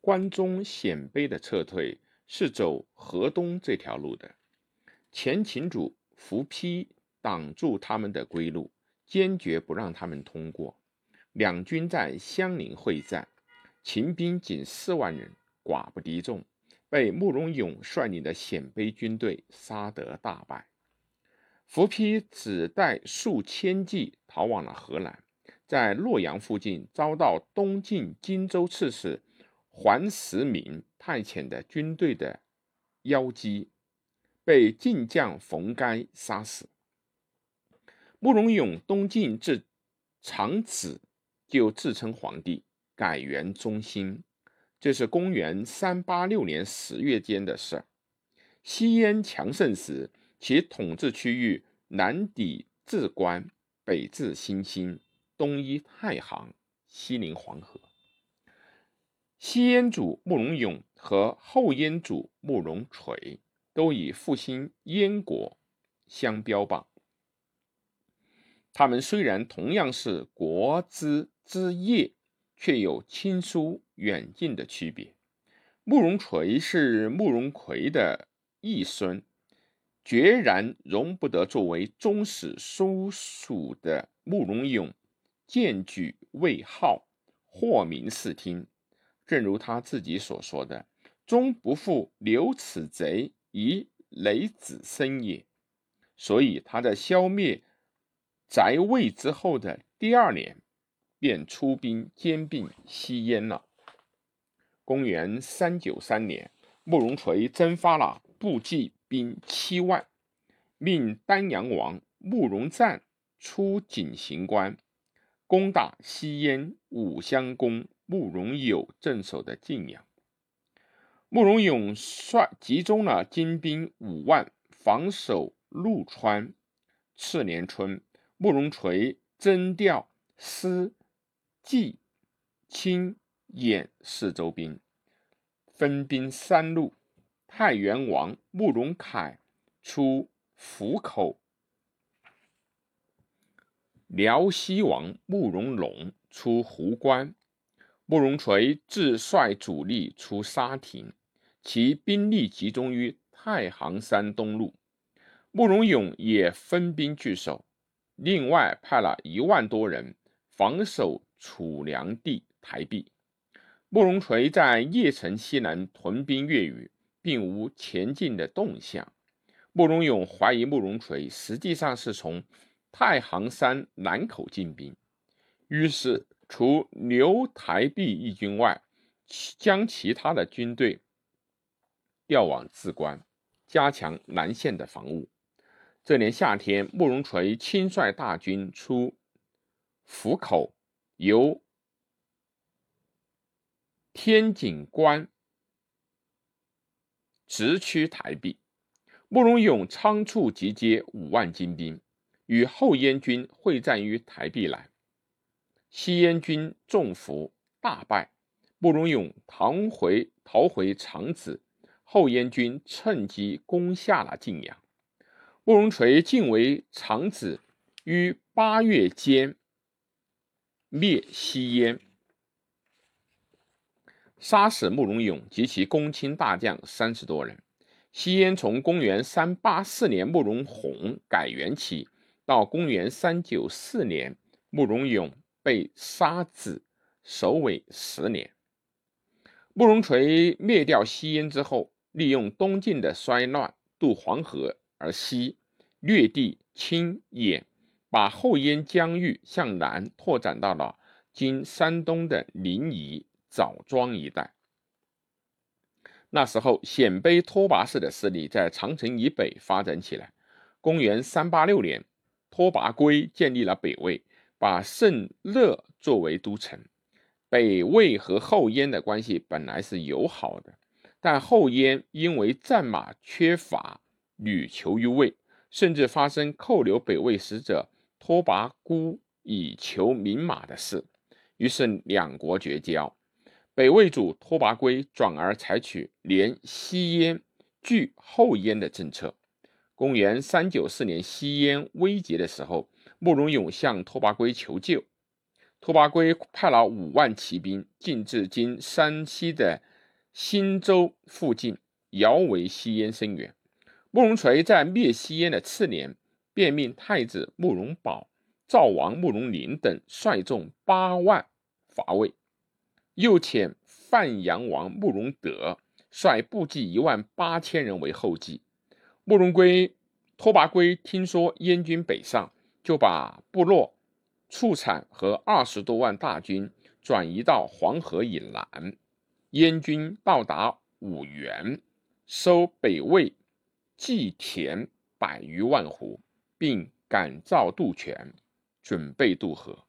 关中鲜卑的撤退是走河东这条路的，前秦主伏丕挡住他们的归路，坚决不让他们通过。两军在襄陵会战，秦兵仅四万人，寡不敌众，被慕容永率领的鲜卑军队杀得大败。伏丕只带数千骑逃往了河南，在洛阳附近遭到东晋荆州刺史。桓石明派遣的军队的妖姬，被晋将冯该杀死。慕容永东晋至长子，就自称皇帝，改元中兴。这是公元三八六年十月间的事。西燕强盛时，其统治区域南抵至关，北至新兴，东依太行，西临黄河。西燕主慕容永和后燕主慕容垂都以复兴燕国相标榜。他们虽然同样是国之之业，却有亲疏远近的区别。慕容垂是慕容垂的义孙，决然容不得作为宗室叔属的慕容永荐举位号，获名视听。正如他自己所说的：“终不负留此贼以累子孙也。”所以他在消灭翟魏之后的第二年，便出兵兼并西燕了。公元三九三年，慕容垂征发了部骑兵七万，命丹阳王慕容赞出井行关，攻打西燕武襄公。慕容友镇守的晋阳，慕容永率集中了精兵五万防守陆川。次年春，慕容垂征调司、冀、青、兖四州兵，分兵三路。太原王慕容凯出府口，辽西王慕容龙出壶关。慕容垂自率主力出沙亭，其兵力集中于太行山东路。慕容永也分兵据守，另外派了一万多人防守楚梁地台壁。慕容垂在邺城西南屯兵越狱，并无前进的动向。慕容永怀疑慕容垂实际上是从太行山南口进兵，于是。除留台壁一军外，将其他的军队调往淄关，加强南线的防务。这年夏天，慕容垂亲率大军出府口，由天井关直趋台壁。慕容永仓促集结五万精兵，与后燕军会战于台壁南。西燕军中伏大败，慕容永逃回逃回长子，后燕军趁机攻下了晋阳。慕容垂进为长子，于八月间灭西燕，杀死慕容永及其公卿大将三十多人。西燕从公元三八四年慕容宏改元起，到公元三九四年慕容永。被杀子首尾十年。慕容垂灭掉西燕之后，利用东晋的衰乱，渡黄河而西，略地清兖，把后燕疆域向南拓展到了今山东的临沂、枣庄一带。那时候，鲜卑拓跋氏的势力在长城以北发展起来。公元三八六年，拓跋圭建立了北魏。把圣乐作为都城，北魏和后燕的关系本来是友好的，但后燕因为战马缺乏，屡求于魏，甚至发生扣留北魏使者拓跋孤以求名马的事，于是两国绝交。北魏主拓跋圭转而采取连西燕拒后燕的政策。公元三九四年，西燕危急的时候。慕容永向拓跋圭求救，拓跋圭派了五万骑兵进至今山西的忻州附近，遥为西燕声援。慕容垂在灭西燕的次年，便命太子慕容宝、赵王慕容麟等率众八万伐魏，又遣范阳王慕容德率部骑一万八千人为后继。慕容圭、拓跋圭听说燕军北上，就把部落、畜产和二十多万大军转移到黄河以南。燕军到达五原，收北魏。祭田百余万斛，并改造渡泉，准备渡河。